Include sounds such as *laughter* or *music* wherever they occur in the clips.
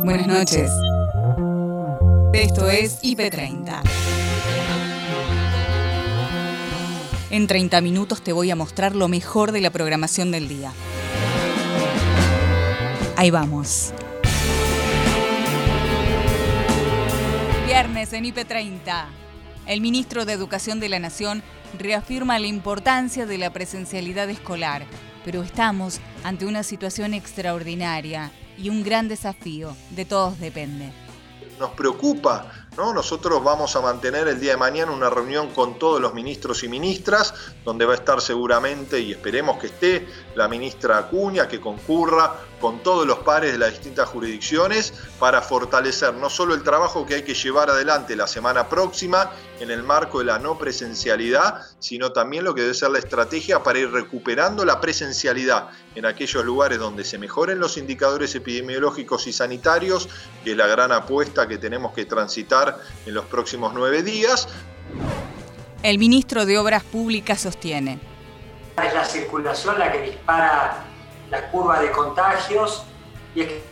Buenas noches. Esto es IP30. En 30 minutos te voy a mostrar lo mejor de la programación del día. Ahí vamos. Viernes en IP30. El ministro de Educación de la Nación reafirma la importancia de la presencialidad escolar, pero estamos ante una situación extraordinaria y un gran desafío. De todos depende. Nos preocupa nosotros vamos a mantener el día de mañana una reunión con todos los ministros y ministras, donde va a estar seguramente, y esperemos que esté, la ministra Acuña, que concurra con todos los pares de las distintas jurisdicciones para fortalecer no solo el trabajo que hay que llevar adelante la semana próxima en el marco de la no presencialidad, sino también lo que debe ser la estrategia para ir recuperando la presencialidad en aquellos lugares donde se mejoren los indicadores epidemiológicos y sanitarios, que es la gran apuesta que tenemos que transitar en los próximos nueve días. El ministro de Obras Públicas sostiene. Es la circulación la que dispara la curva de contagios y es que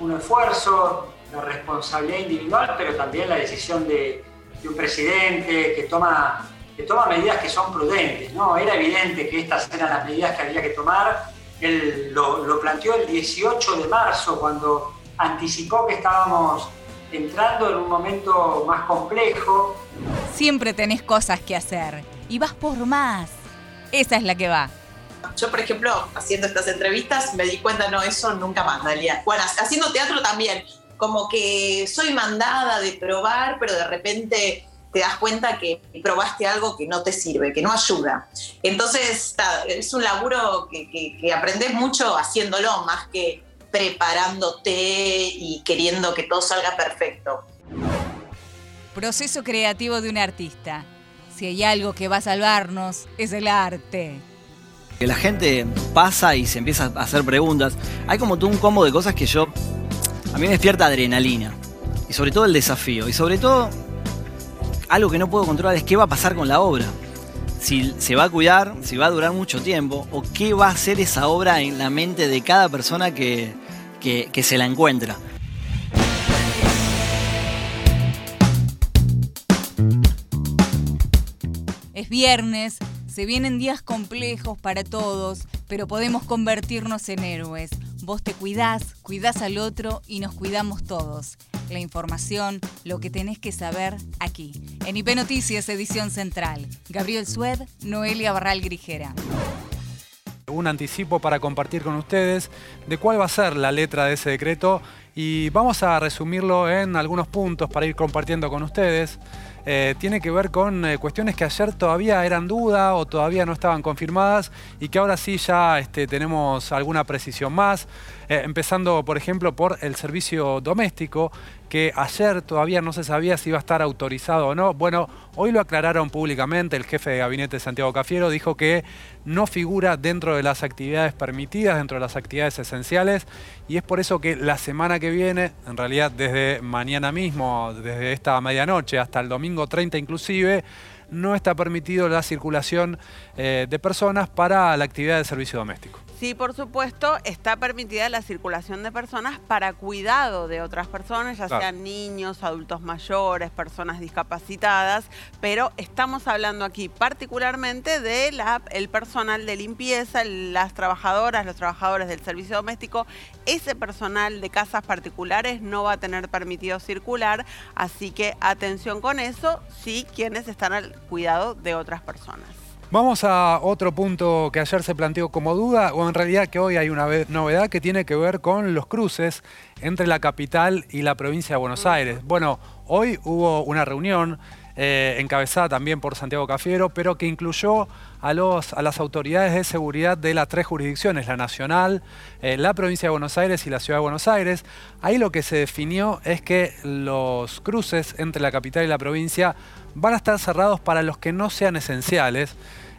un esfuerzo, la responsabilidad individual, pero también la decisión de, un presidente que toma, que toma medidas que son prudentes. ¿no? Era evidente que estas eran las medidas que había que tomar. Él lo, lo planteó el 18 de marzo cuando anticipó que estábamos entrando en un momento más complejo. Siempre tenés cosas que hacer y vas por más. Esa es la que va. Yo, por ejemplo, haciendo estas entrevistas me di cuenta, no, eso nunca más, Dalia. Bueno, haciendo teatro también, como que soy mandada de probar, pero de repente te das cuenta que probaste algo que no te sirve, que no ayuda. Entonces, es un laburo que, que, que aprendes mucho haciéndolo, más que preparándote y queriendo que todo salga perfecto. Proceso creativo de un artista. Si hay algo que va a salvarnos, es el arte. Que la gente pasa y se empieza a hacer preguntas. Hay como todo un combo de cosas que yo. A mí me despierta adrenalina. Y sobre todo el desafío. Y sobre todo, algo que no puedo controlar es qué va a pasar con la obra. Si se va a cuidar, si va a durar mucho tiempo, o qué va a hacer esa obra en la mente de cada persona que, que, se la encuentra. Viernes, se vienen días complejos para todos, pero podemos convertirnos en héroes. Vos te cuidás, cuidás al otro y nos cuidamos todos. La información, lo que tenés que saber aquí. En IP Noticias, edición central. Gabriel Sued, Noelia Barral Grijera un anticipo para compartir con ustedes de cuál va a ser la letra de ese decreto y vamos a resumirlo en algunos puntos para ir compartiendo con ustedes. Eh, tiene que ver con eh, cuestiones que ayer todavía eran duda o todavía no estaban confirmadas y que ahora sí ya este, tenemos alguna precisión más. Eh, empezando, por ejemplo, por el servicio doméstico, que ayer todavía no se sabía si iba a estar autorizado o no. Bueno, hoy lo aclararon públicamente, el jefe de gabinete Santiago Cafiero dijo que no figura dentro de las actividades permitidas, dentro de las actividades esenciales, y es por eso que la semana que viene, en realidad desde mañana mismo, desde esta medianoche hasta el domingo 30 inclusive, no está permitido la circulación eh, de personas para la actividad de servicio doméstico. Sí, por supuesto, está permitida la circulación de personas para cuidado de otras personas, ya sean niños, adultos mayores, personas discapacitadas, pero estamos hablando aquí particularmente del el personal de limpieza, las trabajadoras, los trabajadores del servicio doméstico. Ese personal de casas particulares no va a tener permitido circular, así que atención con eso, sí quienes están al cuidado de otras personas. Vamos a otro punto que ayer se planteó como duda, o en realidad que hoy hay una novedad que tiene que ver con los cruces entre la capital y la provincia de Buenos Aires. Bueno, hoy hubo una reunión eh, encabezada también por Santiago Cafiero, pero que incluyó a, las autoridades de seguridad de las tres jurisdicciones, la nacional, eh, la provincia de Buenos Aires y la ciudad de Buenos Aires. Ahí lo que se definió es que los cruces entre la capital y la provincia van a estar cerrados para los que no sean esenciales.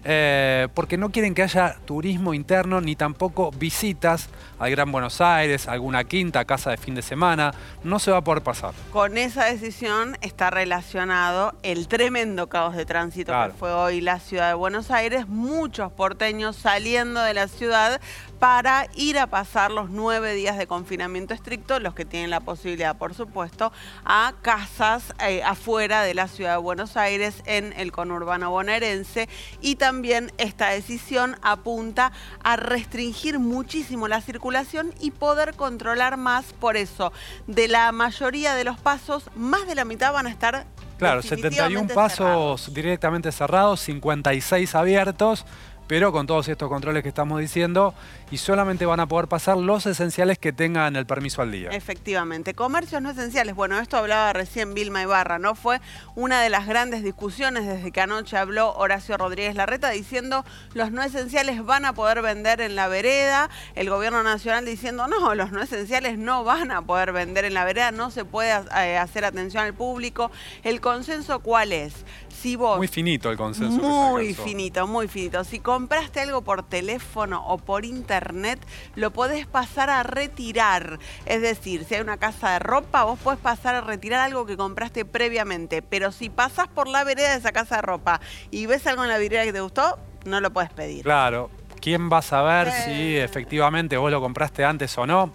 Eh, porque no quieren que haya turismo interno ni tampoco visitas al Gran Buenos Aires, alguna quinta, casa de fin de semana. No se va a poder pasar. Con esa decisión está relacionado el tremendo caos de tránsito que fue hoy la ciudad de Buenos Aires. Muchos porteños saliendo de la ciudad para ir a pasar los nueve días de confinamiento estricto, los que tienen la posibilidad, por supuesto, a casas eh, afuera de la ciudad de Buenos Aires, en el conurbano bonaerense. Y también esta decisión apunta a restringir muchísimo la circulación y poder controlar más. Por eso, de la mayoría de los pasos, más de la mitad van a estar Claro, 71 pasos directamente cerrados, 56 abiertos pero con todos estos controles que estamos diciendo, y solamente van a poder pasar los esenciales que tengan el permiso al día. Efectivamente. Comercios no esenciales. Bueno, esto hablaba recién Vilma Ibarra, ¿no? Fue una de las grandes discusiones desde que anoche habló Horacio Rodríguez Larreta diciendo los no esenciales van a poder vender en la vereda. El gobierno nacional diciendo no, los no esenciales no van a poder vender en la vereda, no se puede eh, hacer atención al público. ¿El consenso cuál es? Si vos, muy finito el consenso. Muy finito, muy finito. Si compraste algo por teléfono o por internet, lo podés pasar a retirar. Es decir, si hay una casa de ropa, vos podés pasar a retirar algo que compraste previamente. Pero si pasás por la vereda de esa casa de ropa y ves algo en la vereda que te gustó, no lo puedes pedir. Claro. ¿Quién va a saber si efectivamente vos lo compraste antes o no?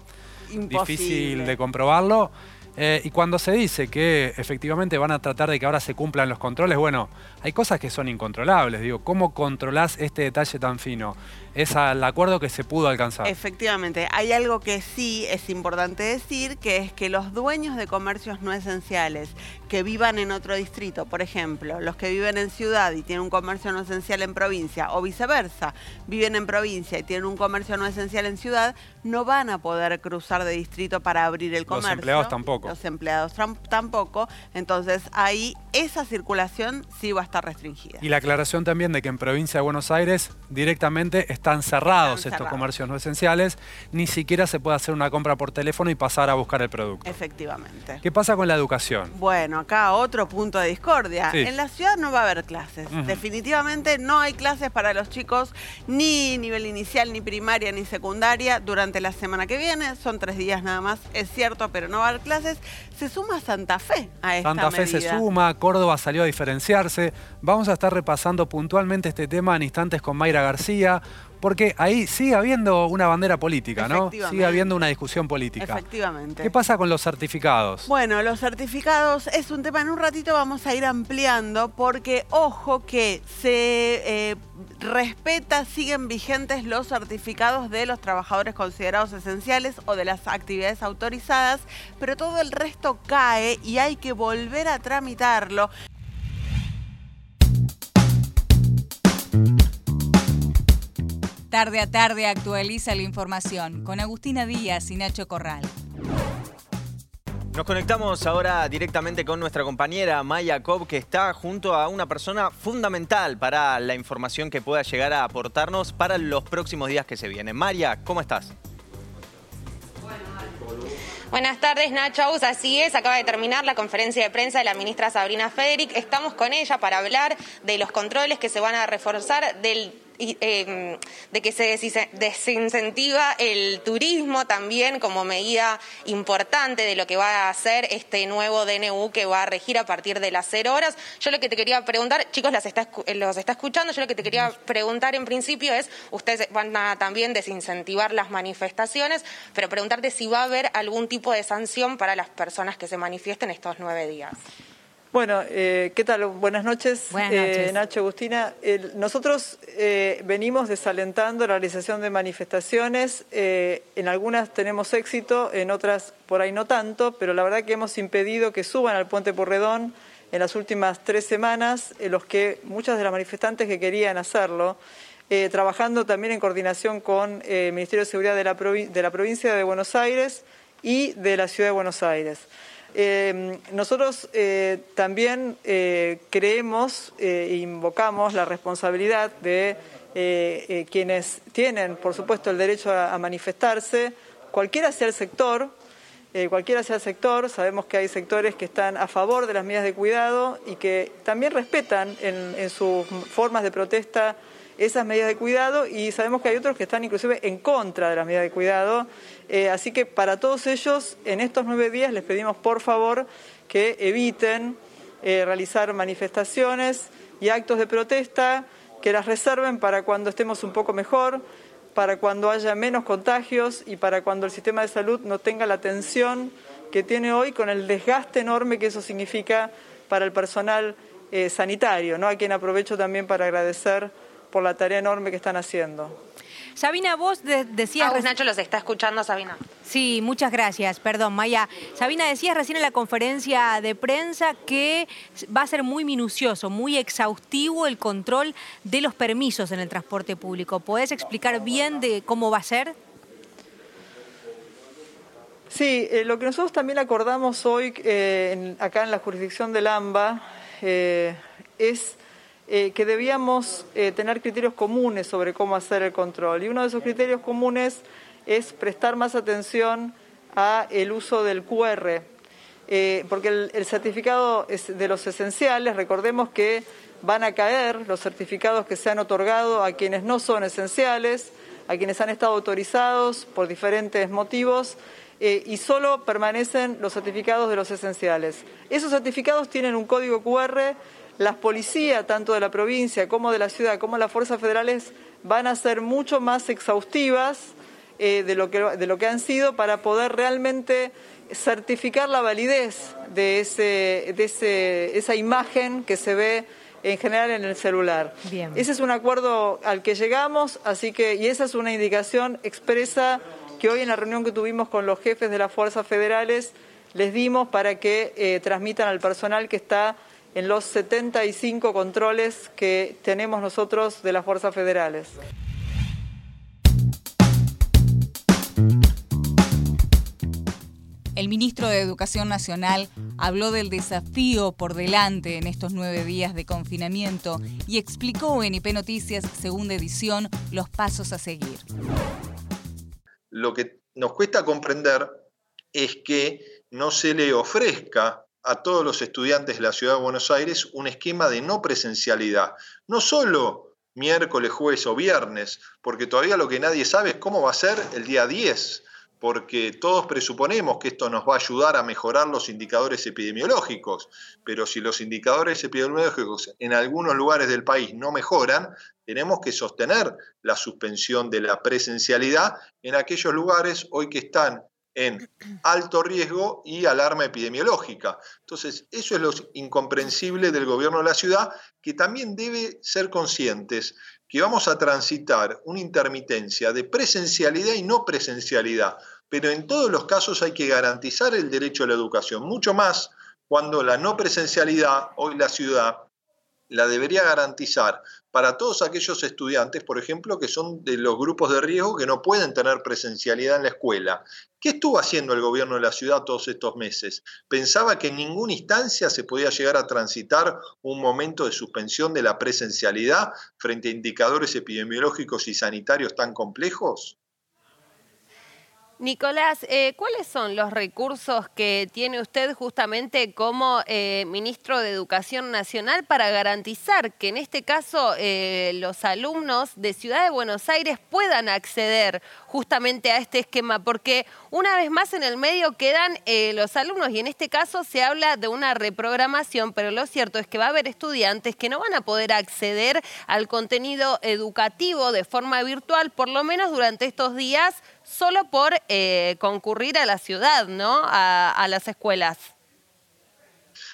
Difícil de comprobarlo. Eh, y cuando se dice que efectivamente van a tratar de que ahora se cumplan los controles, bueno, hay cosas que son incontrolables. Digo, ¿cómo controlás este detalle tan fino? Es el acuerdo que se pudo alcanzar. Efectivamente, hay algo que sí es importante decir, que es que los dueños de comercios no esenciales que vivan en otro distrito, por ejemplo, los que viven en ciudad y tienen un comercio no esencial en provincia, o viceversa, viven en provincia y tienen un comercio no esencial en ciudad, no van a poder cruzar de distrito para abrir el comercio. Los empleados tampoco. Los empleados tampoco. Entonces ahí esa circulación sí va a estar restringida. Y la aclaración también de que en provincia de Buenos Aires directamente están cerrados estos comercios no esenciales, ni siquiera se puede hacer una compra por teléfono y pasar a buscar el producto. Efectivamente. ¿Qué pasa con la educación? Bueno, acá otro punto de discordia. En la ciudad no va a haber clases. Definitivamente no hay clases para los chicos ni nivel inicial, ni primaria, ni secundaria durante la semana que viene. Son tres días nada más, es cierto, pero no va a haber clases. Se suma Santa Fe a esta Santa Fe se suma, Córdoba salió a diferenciarse. Vamos a estar repasando puntualmente este tema en instantes con Mayra García, porque ahí sigue habiendo una bandera política, ¿no? Sigue habiendo una discusión política. Efectivamente. ¿Qué pasa con los certificados? Bueno, los certificados es un tema, en un ratito vamos a ir ampliando, porque ojo que se eh, respeta, siguen vigentes los certificados de los trabajadores considerados esenciales o de las actividades autorizadas, pero todo el resto cae y hay que volver a tramitarlo. Tarde a tarde actualiza la información con Agustina Díaz y Nacho Corral. Nos conectamos ahora directamente con nuestra compañera Maya Cobb, que está junto a una persona fundamental para la información que pueda llegar a aportarnos para los próximos días que se vienen. Maya, ¿cómo estás? Buenas tardes, Nacho Así es, acaba de terminar la conferencia de prensa de la ministra Sabrina Federic. Estamos con ella para hablar de los controles que se van a reforzar del Em, de que se desincentiva el turismo también como medida importante de lo que va a hacer este nuevo DNU que va a regir a partir de las cero horas. Yo lo que te quería preguntar, chicos, las está, los está escuchando, yo lo que te quería preguntar en principio es, ustedes van a también desincentivar las manifestaciones, pero preguntarte si va a haber algún tipo de sanción para las personas que se manifiesten estos nueve días. Bueno, eh, ¿qué tal? Buenas noches, Buenas eh. Nacho Agustina. nosotros eh, venimos desalentando la realización de manifestaciones. en algunas tenemos éxito, en otras por ahí no tanto, pero la verdad que hemos impedido que suban al puente Porredón en las últimas tres semanas, en los que muchas de las manifestantes que querían hacerlo, trabajando también en coordinación con el Ministerio de Seguridad de la, de la provincia de Buenos Aires y de la ciudad de Buenos Aires. Eh, nosotros eh, también eh, creemos e invocamos la responsabilidad de quienes tienen, por supuesto, el derecho a, manifestarse, cualquiera sea el sector, cualquiera sea el sector, sabemos que hay sectores que están a favor de las medidas de cuidado y que también respetan en, sus formas de protesta esas medidas de cuidado y sabemos que hay otros que están inclusive en contra de las medidas de cuidado. Eh, así que para todos ellos, en estos nueve días les pedimos por favor que eviten eh, realizar manifestaciones y actos de protesta, que las reserven para cuando estemos un poco mejor, para cuando haya menos contagios y para cuando el sistema de salud no tenga la tensión que tiene hoy con el desgaste enorme que eso significa para el personal eh, sanitario, ¿no? a quien aprovecho también para agradecer por la tarea enorme que están haciendo. Sabina, vos decías... Ah, Nacho los está escuchando, Sabina. Sí, muchas gracias. Perdón, Maya. Sabina, decías recién en la conferencia de prensa que va a ser muy minucioso, muy exhaustivo el control de los permisos en el transporte público. ¿Podés explicar bien de cómo va a ser? Sí, eh, lo que nosotros también acordamos hoy eh, acá en la jurisdicción del AMBA eh, es que debíamos tener criterios comunes sobre cómo hacer el control. Y uno de esos criterios comunes es prestar más atención a el uso del QR, porque el, certificado de los esenciales, recordemos que van a caer los certificados que se han otorgado a quienes no son esenciales, a quienes han estado autorizados por diferentes motivos eh, y solo permanecen los certificados de los esenciales. Esos certificados tienen un código QR, las policías, tanto de la provincia como de la ciudad, como las fuerzas federales, van a ser mucho más exhaustivas eh, de, lo que, de lo que han sido para poder realmente certificar la validez de, ese, de ese, esa imagen que se ve en general en el celular. Ese es un acuerdo al que llegamos, así que, y esa es una indicación expresa que hoy en la reunión que tuvimos con los jefes de las fuerzas federales les dimos para que eh, transmitan al personal que está en los 75 controles que tenemos nosotros de las fuerzas federales. El ministro de Educación Nacional habló del desafío por delante en estos nueve días de confinamiento y explicó en IP Noticias, segunda edición, los pasos a seguir lo que nos cuesta comprender es que no se le ofrezca a todos los estudiantes de la Ciudad de Buenos Aires un esquema de no presencialidad, no solo miércoles, jueves o viernes, porque todavía lo que nadie sabe es cómo va a ser el día 10, porque todos presuponemos que esto nos va a ayudar a mejorar los indicadores epidemiológicos, pero si los indicadores epidemiológicos en algunos lugares del país no mejoran, tenemos que sostener la suspensión de la presencialidad en aquellos lugares hoy que están en alto riesgo y alarma epidemiológica. Entonces, eso es lo incomprensible del gobierno de la ciudad, que también debe ser conscientes que vamos a transitar una intermitencia de presencialidad y no presencialidad, pero en todos los casos hay que garantizar el derecho a la educación, mucho más cuando la no presencialidad, hoy la ciudad, la debería garantizar para todos aquellos estudiantes, por ejemplo, que son de los grupos de riesgo que no pueden tener presencialidad en la escuela. ¿Qué estuvo haciendo el gobierno de la ciudad todos estos meses? ¿Pensaba que en ninguna instancia se podía llegar a transitar un momento de suspensión de la presencialidad frente a indicadores epidemiológicos y sanitarios tan complejos? Nicolás, eh, ¿cuáles son los recursos que tiene usted justamente como eh, ministro de Educación Nacional para garantizar que en este caso eh, los alumnos de Ciudad de Buenos Aires puedan acceder justamente a este esquema? Porque una vez más en el medio quedan los alumnos y en este caso se habla de una reprogramación, pero lo cierto es que va a haber estudiantes que no van a poder acceder al contenido educativo de forma virtual, por lo menos durante estos días solo por eh, concurrir a la ciudad, ¿no? A, las escuelas.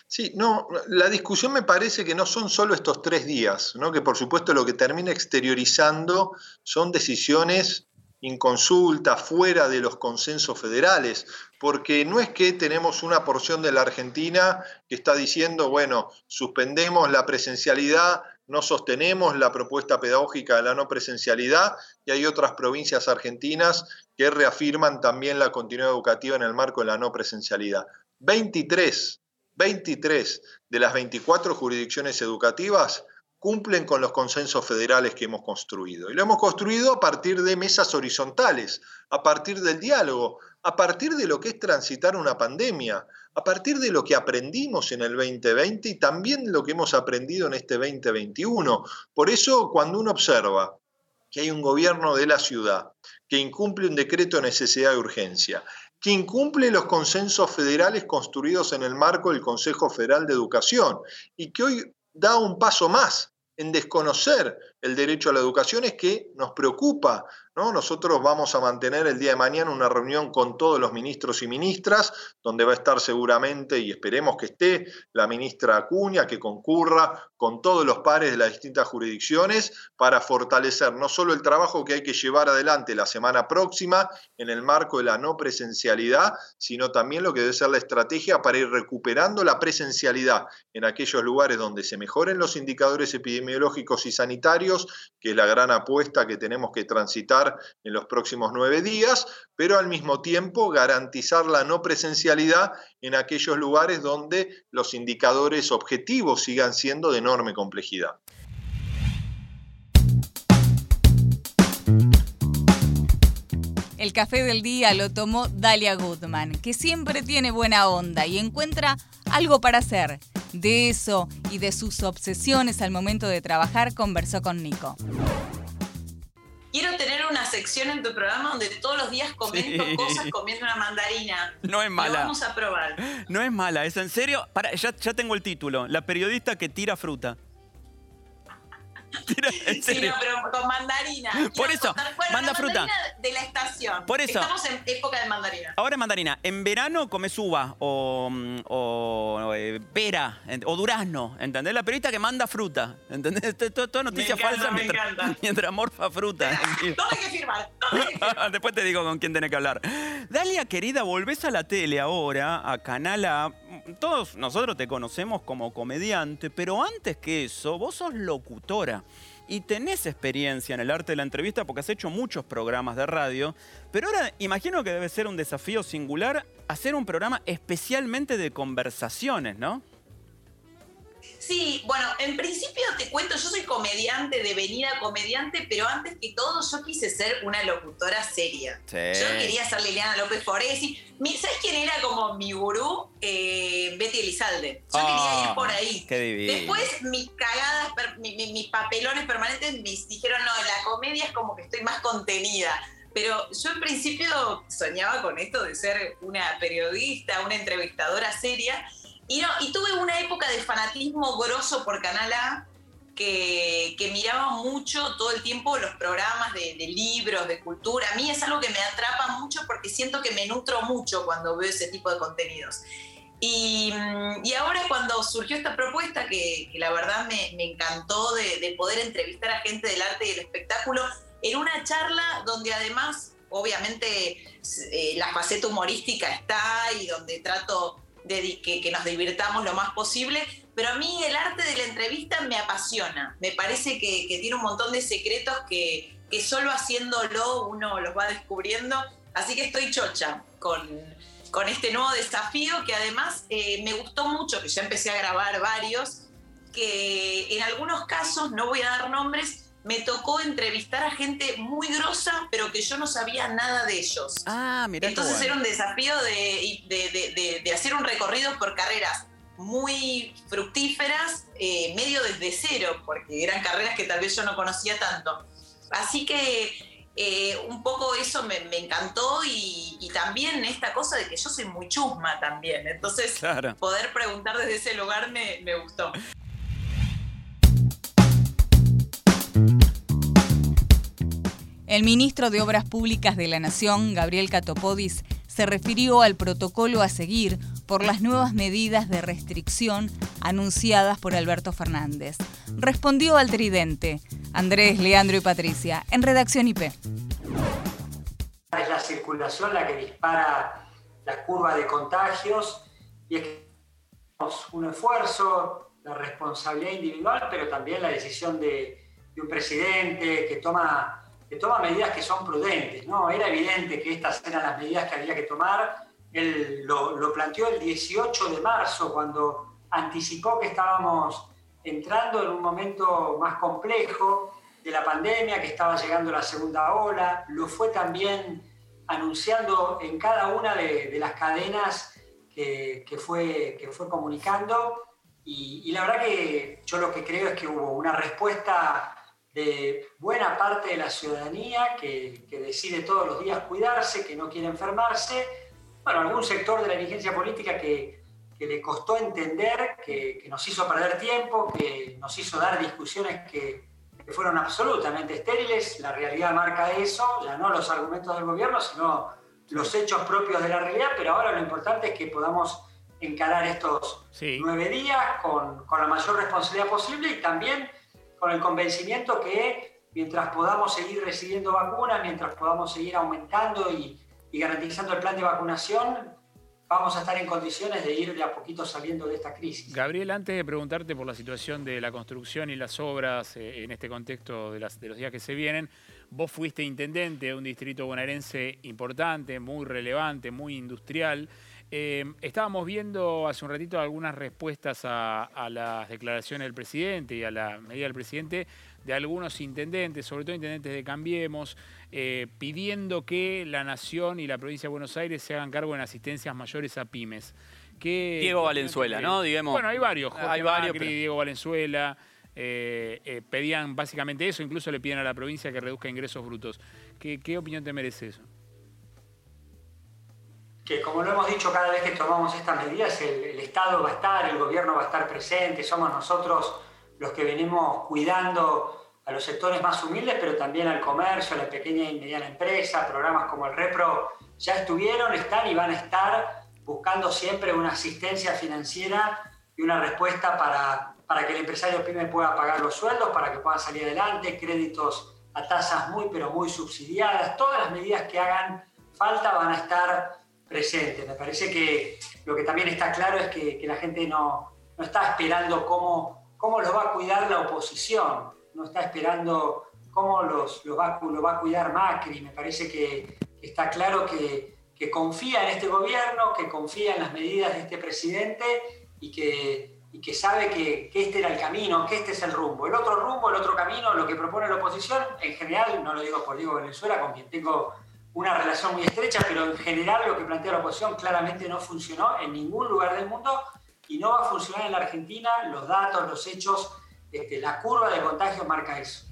Sí, no, la discusión me parece que no son solo estos tres días, ¿no? que por supuesto lo que termina exteriorizando son decisiones inconsulta, fuera de los consensos federales, porque no es que tenemos una porción de la Argentina que está diciendo, bueno, suspendemos la presencialidad no sostenemos la propuesta pedagógica de la no presencialidad y hay otras provincias argentinas que reafirman también la continuidad educativa en el marco de la no presencialidad. 23, 23 de las 24 jurisdicciones educativas cumplen con los consensos federales que hemos construido. Y lo hemos construido a partir de mesas horizontales, a partir del diálogo, a partir de lo que es transitar una pandemia, a partir de lo que aprendimos en el 2020 y también lo que hemos aprendido en este 2021. Por eso, cuando uno observa que hay un gobierno de la ciudad que incumple un decreto de necesidad de urgencia, que incumple los consensos federales construidos en el marco del Consejo Federal de Educación y que hoy da un paso más en desconocer el derecho a la educación es que nos preocupa nosotros vamos a mantener el día de mañana una reunión con todos los ministros y ministras, donde va a estar seguramente, y esperemos que esté, la ministra Acuña, que concurra con todos los pares de las distintas jurisdicciones para fortalecer no solo el trabajo que hay que llevar adelante la semana próxima en el marco de la no presencialidad, sino también lo que debe ser la estrategia para ir recuperando la presencialidad en aquellos lugares donde se mejoren los indicadores epidemiológicos y sanitarios, que es la gran apuesta que tenemos que transitar en los próximos nueve días, pero al mismo tiempo garantizar la no presencialidad en aquellos lugares donde los indicadores objetivos sigan siendo de enorme complejidad. El café del día lo tomó Dalia Goodman, que siempre tiene buena onda y encuentra algo para hacer. De eso y de sus obsesiones al momento de trabajar conversó con Nico quiero tener una sección en tu programa donde todos los días comento cosas comiendo una mandarina. No es mala. Lo vamos a probar. No es mala, es en serio. Para, ya, ya tengo el título. La periodista que tira fruta. Sí, no, pero con mandarina. Por eso, manda fruta. de la estación. Por eso. Estamos en época de mandarina. Ahora es mandarina. En verano comes uva o, o eh, pera o durazno, ¿entendés? La periodista que manda fruta, ¿entendés? Toda noticia falsa *laughs* mientras, morfa fruta. ¿Dónde hay que firmar? *laughs* Después te digo con quién tenés que hablar. Dalia, querida, volvés a la tele ahora, a Canal A. Todos nosotros te conocemos como comediante, pero antes que eso, vos sos locutora y tenés experiencia en el arte de la entrevista porque has hecho muchos programas de radio, pero ahora imagino que debe ser un desafío singular hacer un programa especialmente de conversaciones, ¿no? Sí, bueno, en principio te cuento, yo soy comediante, de venida comediante, pero antes que todo yo quise ser una locutora seria. Yo quería ser Liliana López Foresi. ¿Sabes quién era como mi gurú? Eh, Betty Elizalde. Yo quería ir por ahí. Qué divino. Después mis cagadas, mis papelones permanentes me dijeron, no, la comedia es como que estoy más contenida. Pero yo en principio soñaba con esto de ser una periodista, una entrevistadora seria. Y, no, y tuve una época de fanatismo grosso por Canal A, que, miraba mucho todo el tiempo los programas de, libros, de cultura. A mí es algo que me atrapa mucho porque siento que me nutro mucho cuando veo ese tipo de contenidos. Y, ahora cuando surgió esta propuesta, que, la verdad me, encantó de, poder entrevistar a gente del arte y del espectáculo, en una charla donde además, obviamente, eh, la faceta humorística está y donde trato que, nos divirtamos lo más posible, pero a mí el arte de la entrevista me apasiona, me parece que, tiene un montón de secretos que, solo haciéndolo uno los va descubriendo, así que estoy chocha con, con este nuevo desafío que además eh, me gustó mucho, que ya empecé a grabar varios, que en algunos casos, no voy a dar nombres, me tocó entrevistar a gente muy grosa, pero que yo no sabía nada de ellos. Ah, mira. Entonces era un desafío de, hacer un recorrido por carreras muy fructíferas, eh, medio desde cero, porque eran carreras que tal vez yo no conocía tanto. Así que eh, un poco eso me, encantó y, también esta cosa de que yo soy muy chusma también. Entonces, poder preguntar desde ese lugar me, me gustó. El ministro de Obras Públicas de la Nación, Gabriel Catopodis, se refirió al protocolo a seguir por las nuevas medidas de restricción anunciadas por Alberto Fernández. Respondió al tridente, Andrés, Leandro y Patricia, en Redacción IP. Es la circulación la que dispara la curva de contagios y es que un esfuerzo, la responsabilidad individual, pero también la decisión de, de un presidente que toma que toma medidas que son prudentes. ¿no? Era evidente que estas eran las medidas que había que tomar. Él lo, planteó el 18 de marzo, cuando anticipó que estábamos entrando en un momento más complejo de la pandemia, que estaba llegando la segunda ola. Lo fue también anunciando en cada una de, las cadenas que, fue, que fue comunicando y, la verdad que yo lo que creo es que hubo una respuesta de buena parte de la ciudadanía que, decide todos los días cuidarse, que no quiere enfermarse. Bueno, algún sector de la dirigencia política que, le costó entender, que, nos hizo perder tiempo, que nos hizo dar discusiones que, fueron absolutamente estériles. La realidad marca eso, ya no los argumentos del gobierno, sino los hechos propios de la realidad, pero ahora lo importante es que podamos encarar estos nueve días con, la mayor responsabilidad posible y también con el convencimiento que mientras podamos seguir recibiendo vacunas, mientras podamos seguir aumentando y, garantizando el plan de vacunación, vamos a estar en condiciones de ir de a poquito saliendo de esta crisis. Gabriel, antes de preguntarte por la situación de la construcción y las obras eh, en este contexto de, de los días que se vienen, vos fuiste intendente de un distrito bonaerense importante, muy relevante, muy industrial. Em, estábamos viendo hace un ratito algunas respuestas a, las declaraciones del presidente y a la medida del presidente de algunos intendentes, sobre todo intendentes de Cambiemos, eh, pidiendo que la Nación y la provincia de Buenos Aires se hagan cargo en asistencias mayores a pymes. Diego Valenzuela, ¿no? Digamos, bueno, hay varios. hay varios. Diego Valenzuela. Eh, eh, pedían básicamente eso, incluso le piden a la provincia que reduzca ingresos brutos. qué opinión te merece eso? Que como lo hemos dicho cada vez que tomamos estas medidas, el, Estado va a estar, el gobierno va a estar presente, somos nosotros los que venimos cuidando a los sectores más humildes, pero también al comercio, a la pequeña y mediana empresa, programas como el Repro ya estuvieron, están y van a estar buscando siempre una asistencia financiera y una respuesta para, para que el empresario pyme pueda pagar los sueldos, para que puedan salir adelante, créditos a tasas muy pero muy subsidiadas, todas las medidas que hagan falta van a estar presente. Me parece que lo que también está claro es que, la gente no, no, está esperando cómo, cómo los va a cuidar la oposición, no está esperando cómo los, los va, lo va a cuidar Macri. Me parece que, está claro que, confía en este gobierno, que confía en las medidas de este presidente y que, y que sabe que, que, este era el camino, que este es el rumbo. El otro rumbo, el otro camino, lo que propone la oposición, en general, no lo digo por Diego Venezuela, con quien tengo una relación muy estrecha, pero en general lo que plantea la oposición claramente no funcionó en ningún lugar del mundo y no va a funcionar en la Argentina. Los datos, los hechos, este, la curva de contagio marca eso.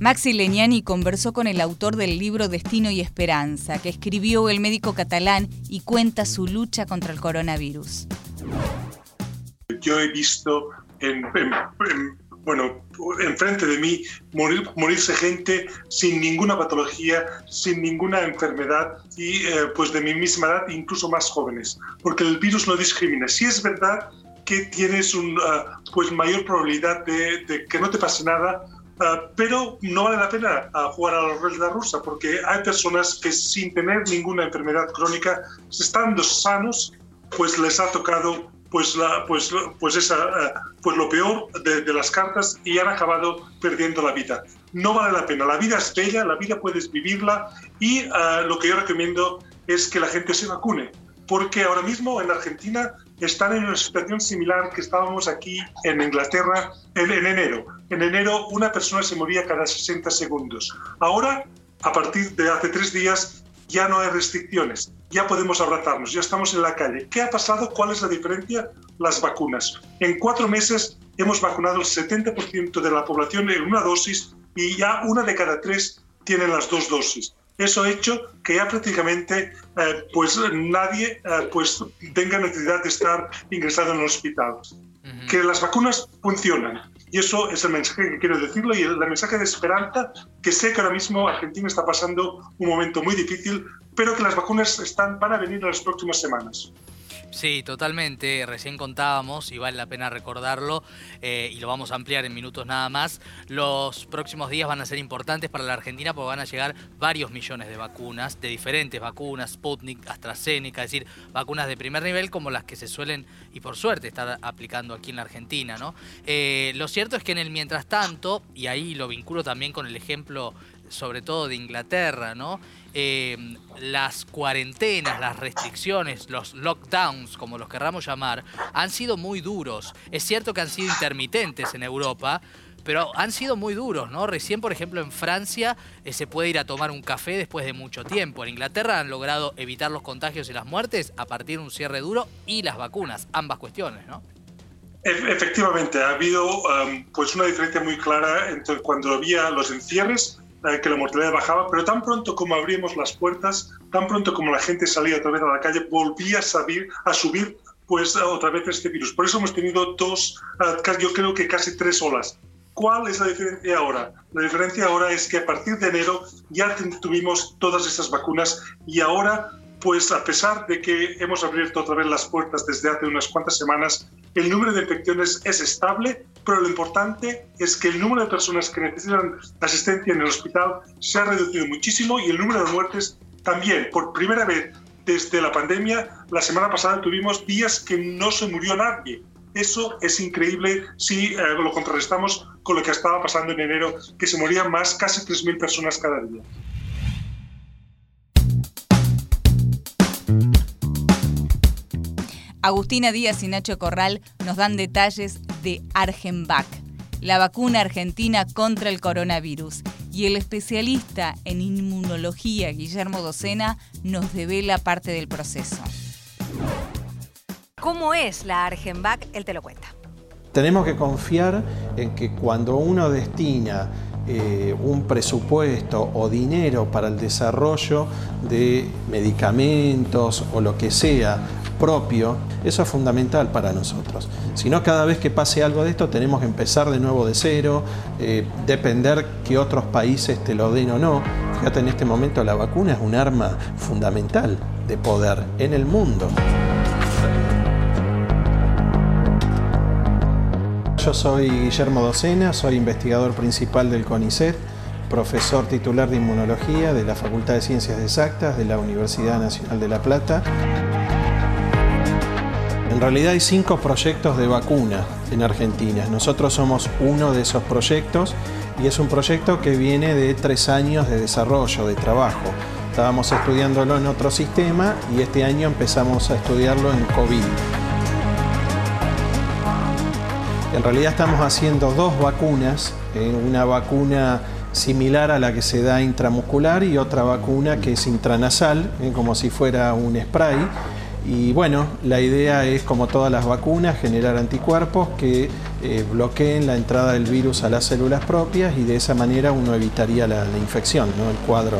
Maxi Leniani conversó con el autor del libro Destino y Esperanza, que escribió el médico catalán y cuenta su lucha contra el coronavirus. Yo he visto en bueno, enfrente de mí morirse gente sin ninguna patología, sin ninguna enfermedad y eh, pues de mi misma edad, incluso más jóvenes, porque el virus no discrimina. Si es verdad que tienes un, ah, pues mayor probabilidad de, que no te pase nada, ah, pero no vale la pena ah, jugar a la rueda rusa, porque hay personas que sin tener ninguna enfermedad crónica, estando sanos, pues les ha tocado pues, la, pues, pues, esa, eh, pues lo peor de, las cartas y han acabado perdiendo la vida. No vale la pena, la vida es bella, la vida puedes vivirla y eh, lo que yo recomiendo es que la gente se vacune, porque ahora mismo en Argentina están en una situación similar que estábamos aquí en Inglaterra en, en enero. En enero una persona se moría cada 60 segundos. Ahora, a partir de hace tres días, ya no hay restricciones, ya podemos abrazarnos, ya estamos en la calle. ¿Qué ha pasado? ¿Cuál es la diferencia? Las vacunas. En cuatro meses hemos vacunado el 70% de la población en una dosis y ya una de cada tres tienen las dos dosis. Eso ha hecho que ya prácticamente eh, pues nadie eh, pues tenga necesidad de estar ingresado en el hospital. Que las vacunas funcionan. Y eso es el mensaje que quiero decirlo y el, mensaje de esperanza que sé que ahora mismo Argentina está pasando un momento muy difícil, pero que las vacunas están, van a venir en las próximas semanas. Sí, totalmente. Recién contábamos, y vale la pena recordarlo, eh, y lo vamos a ampliar en minutos nada más, los próximos días van a ser importantes para la Argentina porque van a llegar varios millones de vacunas, de diferentes vacunas, Sputnik, AstraZeneca, es decir, vacunas de primer nivel como las que se suelen, y por suerte, estar aplicando aquí en la Argentina. ¿no? Eh, lo cierto es que en el mientras tanto, y ahí lo vinculo también con el ejemplo sobre todo de Inglaterra, ¿no? Eh, las cuarentenas, las restricciones, los lockdowns, como los querramos llamar, han sido muy duros. Es cierto que han sido intermitentes en Europa, pero han sido muy duros, ¿no? Recién, por ejemplo, en Francia eh, se puede ir a tomar un café después de mucho tiempo. En Inglaterra han logrado evitar los contagios y las muertes a partir de un cierre duro y las vacunas, ambas cuestiones, ¿no? Efectivamente, ha habido pues una diferencia muy clara entre cuando había los encierres, que la mortalidad bajaba, pero tan pronto como abrimos las puertas, tan pronto como la gente salía otra vez a la calle, volvía a, subir, a subir pues otra vez este virus. Por eso hemos tenido dos, eh, yo creo que casi tres olas. ¿Cuál es la diferencia ahora? La diferencia ahora es que a partir de enero ya tuvimos todas esas vacunas y ahora pues a pesar de que hemos abierto otra vez las puertas desde hace unas cuantas semanas, el número de infecciones es estable, pero lo importante es que el número de personas que necesitan asistencia en el hospital se ha reducido muchísimo y el número de muertes también. Por primera vez desde la pandemia, la semana pasada tuvimos días que no se murió nadie. Eso es increíble si eh, lo contrarrestamos con lo que estaba pasando en enero, que se morían más, casi 3.000 personas cada día. Agustina Díaz y Nacho Corral nos dan detalles de Argenvac, la vacuna argentina contra el coronavirus. Y el especialista en inmunología, Guillermo Docena, nos devela parte del proceso. ¿Cómo es la Argenvac? Él te lo cuenta. Tenemos que confiar en que cuando uno destina eh, un presupuesto o dinero para el desarrollo de medicamentos o lo que sea propio, eso es fundamental para nosotros. Si no, cada vez que pase algo de esto tenemos que empezar de nuevo de cero, eh, depender que otros países te lo den o no. Fíjate, en este momento la vacuna es un arma fundamental de poder en el mundo. Yo soy Guillermo Docena, soy investigador principal del CONICET, profesor titular de inmunología de la Facultad de Ciencias Exactas de la Universidad Nacional de La Plata. En realidad hay cinco proyectos de vacuna en Argentina. Nosotros somos uno de esos proyectos y es un proyecto que viene de tres años de desarrollo, de trabajo. Estábamos estudiándolo en otro sistema y este año empezamos a estudiarlo en COVID. En realidad estamos haciendo dos vacunas, eh, una vacuna similar a la que se da intramuscular y otra vacuna que es intranasal, eh, como si fuera un spray y bueno, la idea es, como todas las vacunas, generar anticuerpos que eh, bloqueen la entrada del virus a las células propias y de esa manera uno evitaría la, infección, ¿no? el cuadro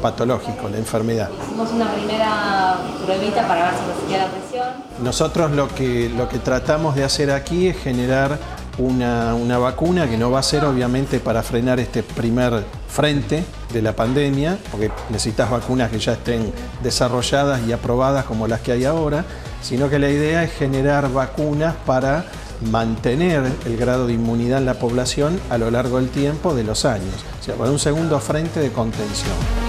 patológico, la enfermedad. Hicimos una primera pruebita para ver si nos la presión. Nosotros lo que, lo que tratamos de hacer aquí es generar una, vacuna que no va a ser obviamente para frenar este primer frente de la pandemia, porque necesitas vacunas que ya estén desarrolladas y aprobadas como las que hay ahora, sino que la idea es generar vacunas para mantener el grado de inmunidad en la población a lo largo del tiempo de los años, o sea, para un segundo frente de contención.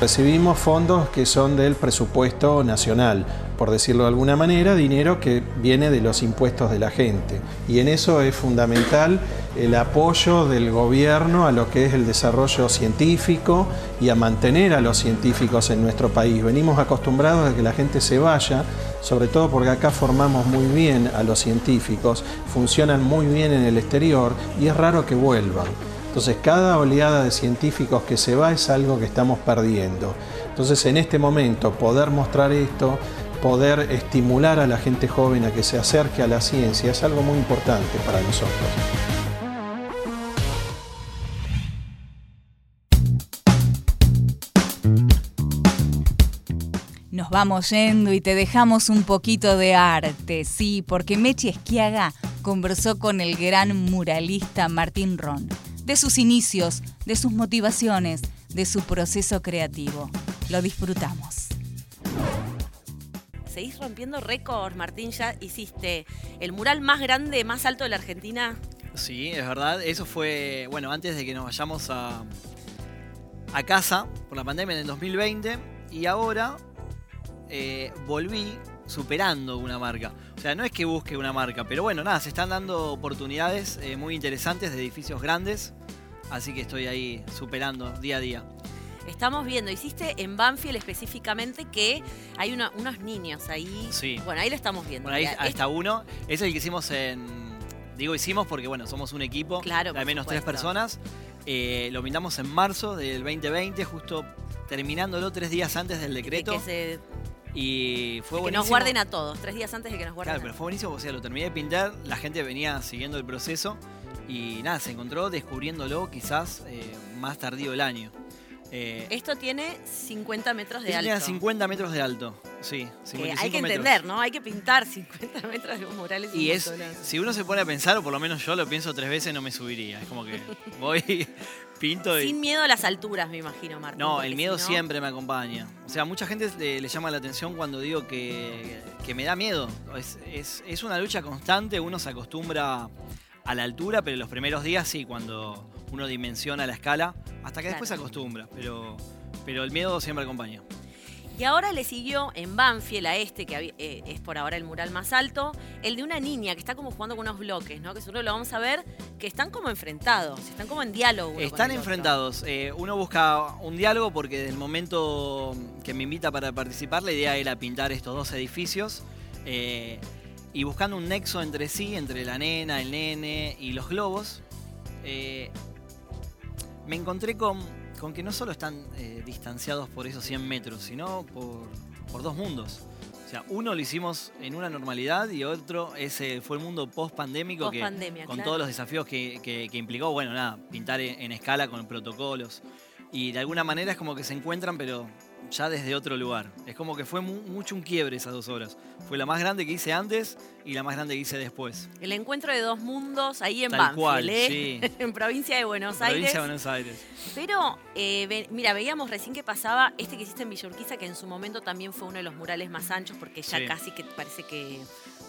Recibimos fondos que son del presupuesto nacional, por decirlo de alguna manera, dinero que viene de los impuestos de la gente. Y en eso es fundamental el apoyo del gobierno a lo que es el desarrollo científico y a mantener a los científicos en nuestro país. Venimos acostumbrados a que la gente se vaya, sobre todo porque acá formamos muy bien a los científicos, funcionan muy bien en el exterior y es raro que vuelvan. Entonces cada oleada de científicos que se va es algo que estamos perdiendo. Entonces en este momento poder mostrar esto, poder estimular a la gente joven a que se acerque a la ciencia es algo muy importante para nosotros. Nos vamos yendo y te dejamos un poquito de arte, sí, porque Mechi Esquiaga conversó con el gran muralista Martín Ron de sus inicios, de sus motivaciones, de su proceso creativo. Lo disfrutamos. Seguís rompiendo récords, Martín. Ya hiciste el mural más grande, más alto de la Argentina. Sí, es verdad. Eso fue, bueno, antes de que nos vayamos a, a casa por la pandemia en el 2020. Y ahora eh, volví superando una marca. O sea, no es que busque una marca, pero bueno, nada, se están dando oportunidades eh, muy interesantes de edificios grandes Así que estoy ahí superando día a día. Estamos viendo, hiciste en Banfield específicamente que hay unos niños ahí. Sí. Bueno, ahí lo estamos viendo. Bueno, ahí hasta uno. Es el que hicimos en digo hicimos porque, bueno, somos un equipo Claro, de al menos tres personas. Eh, lo pintamos en marzo del 2020, justo terminándolo tres días antes del decreto. Que, se- y fue que buenísimo. nos guarden a todos, tres días antes de que nos guarden Claro, a pero fue buenísimo, o sea, lo terminé de pintar, la gente venía siguiendo el proceso y nada, se encontró descubriéndolo quizás eh, más tardío del año. Eh, Esto tiene 50 metros de alto. 50 metros de alto, sí. Que 55 hay que metros. entender, ¿no? Hay que pintar 50 *laughs* metros de un mural. Es un Y es, si uno se pone a pensar, o por lo menos yo lo pienso tres veces, no me subiría. Es como que voy, pinto y... Sin miedo a las alturas, me imagino, Martín. No, el miedo si no- siempre me acompaña. O sea, mucha gente le, le llama la atención cuando digo que, que me da miedo. Es, es- es una lucha constante, uno se acostumbra a la altura, pero los primeros días sí, cuando uno dimensiona la escala, hasta que después se acostumbra. Pero, pero el miedo siempre acompaña. Y ahora le siguió en Banfield a este, que eh, es por ahora el mural más alto, el de una niña que está como jugando con unos bloques, ¿no? Que seguro lo vamos a ver, que están como enfrentados, están como en diálogo. uno Están enfrentados. Eh, uno busca un diálogo porque desde el momento que me invita para participar, la idea era pintar estos dos edificios eh, y buscando un nexo entre sí, entre la nena, el nene y los globos. me encontré con, con que no solo están eh, distanciados por esos 100 metros, sino por, por dos mundos. O sea, uno lo hicimos en una normalidad y otro ese fue el mundo post-pandémico que, con claro. todos los desafíos que, que- que implicó, bueno, nada, pintar en, en escala con protocolos. Y de alguna manera es como que se encuentran, pero ya desde otro lugar. Es como que fue mu- mucho un quiebre esas dos obras. Fue la más grande que hice antes y la más grande que hice después. El encuentro de dos mundos ahí en Tal Banfield, cual, ¿eh? sí. *laughs* en provincia de Buenos Provincia Aires. de Buenos Aires. Pero, eh, ve- mira, veíamos recién que pasaba este que hiciste en Villa Urquiza, que en su momento también fue uno de los murales más anchos, porque ya Sí. casi que parece que,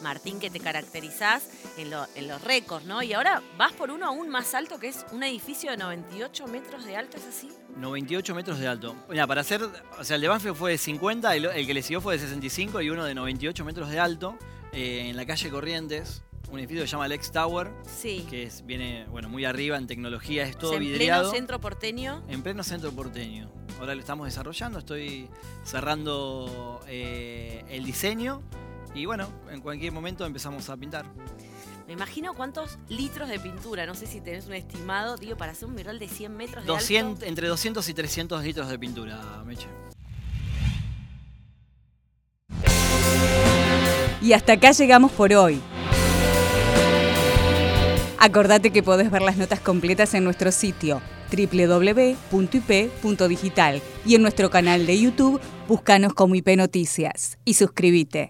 Martín, que te caracterizás en, lo- en los récords, ¿no? Y ahora vas por uno aún más alto, que es un edificio de 98 metros de alto, ¿es así? 98 metros de alto. Mira, para hacer, o sea, el de Banfield fue de 50, el, el que le siguió fue de 65 y uno de 98 metros de alto eh, en la calle Corrientes, un edificio que se llama Lex Tower, Sí. que es, viene, bueno, muy arriba en tecnología, es O todo en vidriado. pleno centro porteño. En pleno centro porteño. Ahora lo estamos desarrollando, estoy cerrando eh, el diseño y bueno, en cualquier momento empezamos a pintar. Me imagino cuántos litros de pintura, no sé si tenés un estimado, digo, para hacer un mural de 100 metros de 200, alto. entre 200 y 300 litros de pintura, Meche. Y hasta acá llegamos por hoy. Acordate que podés ver las notas completas en nuestro sitio www.ip.digital y en nuestro canal de YouTube, búscanos como IP Noticias y suscríbete.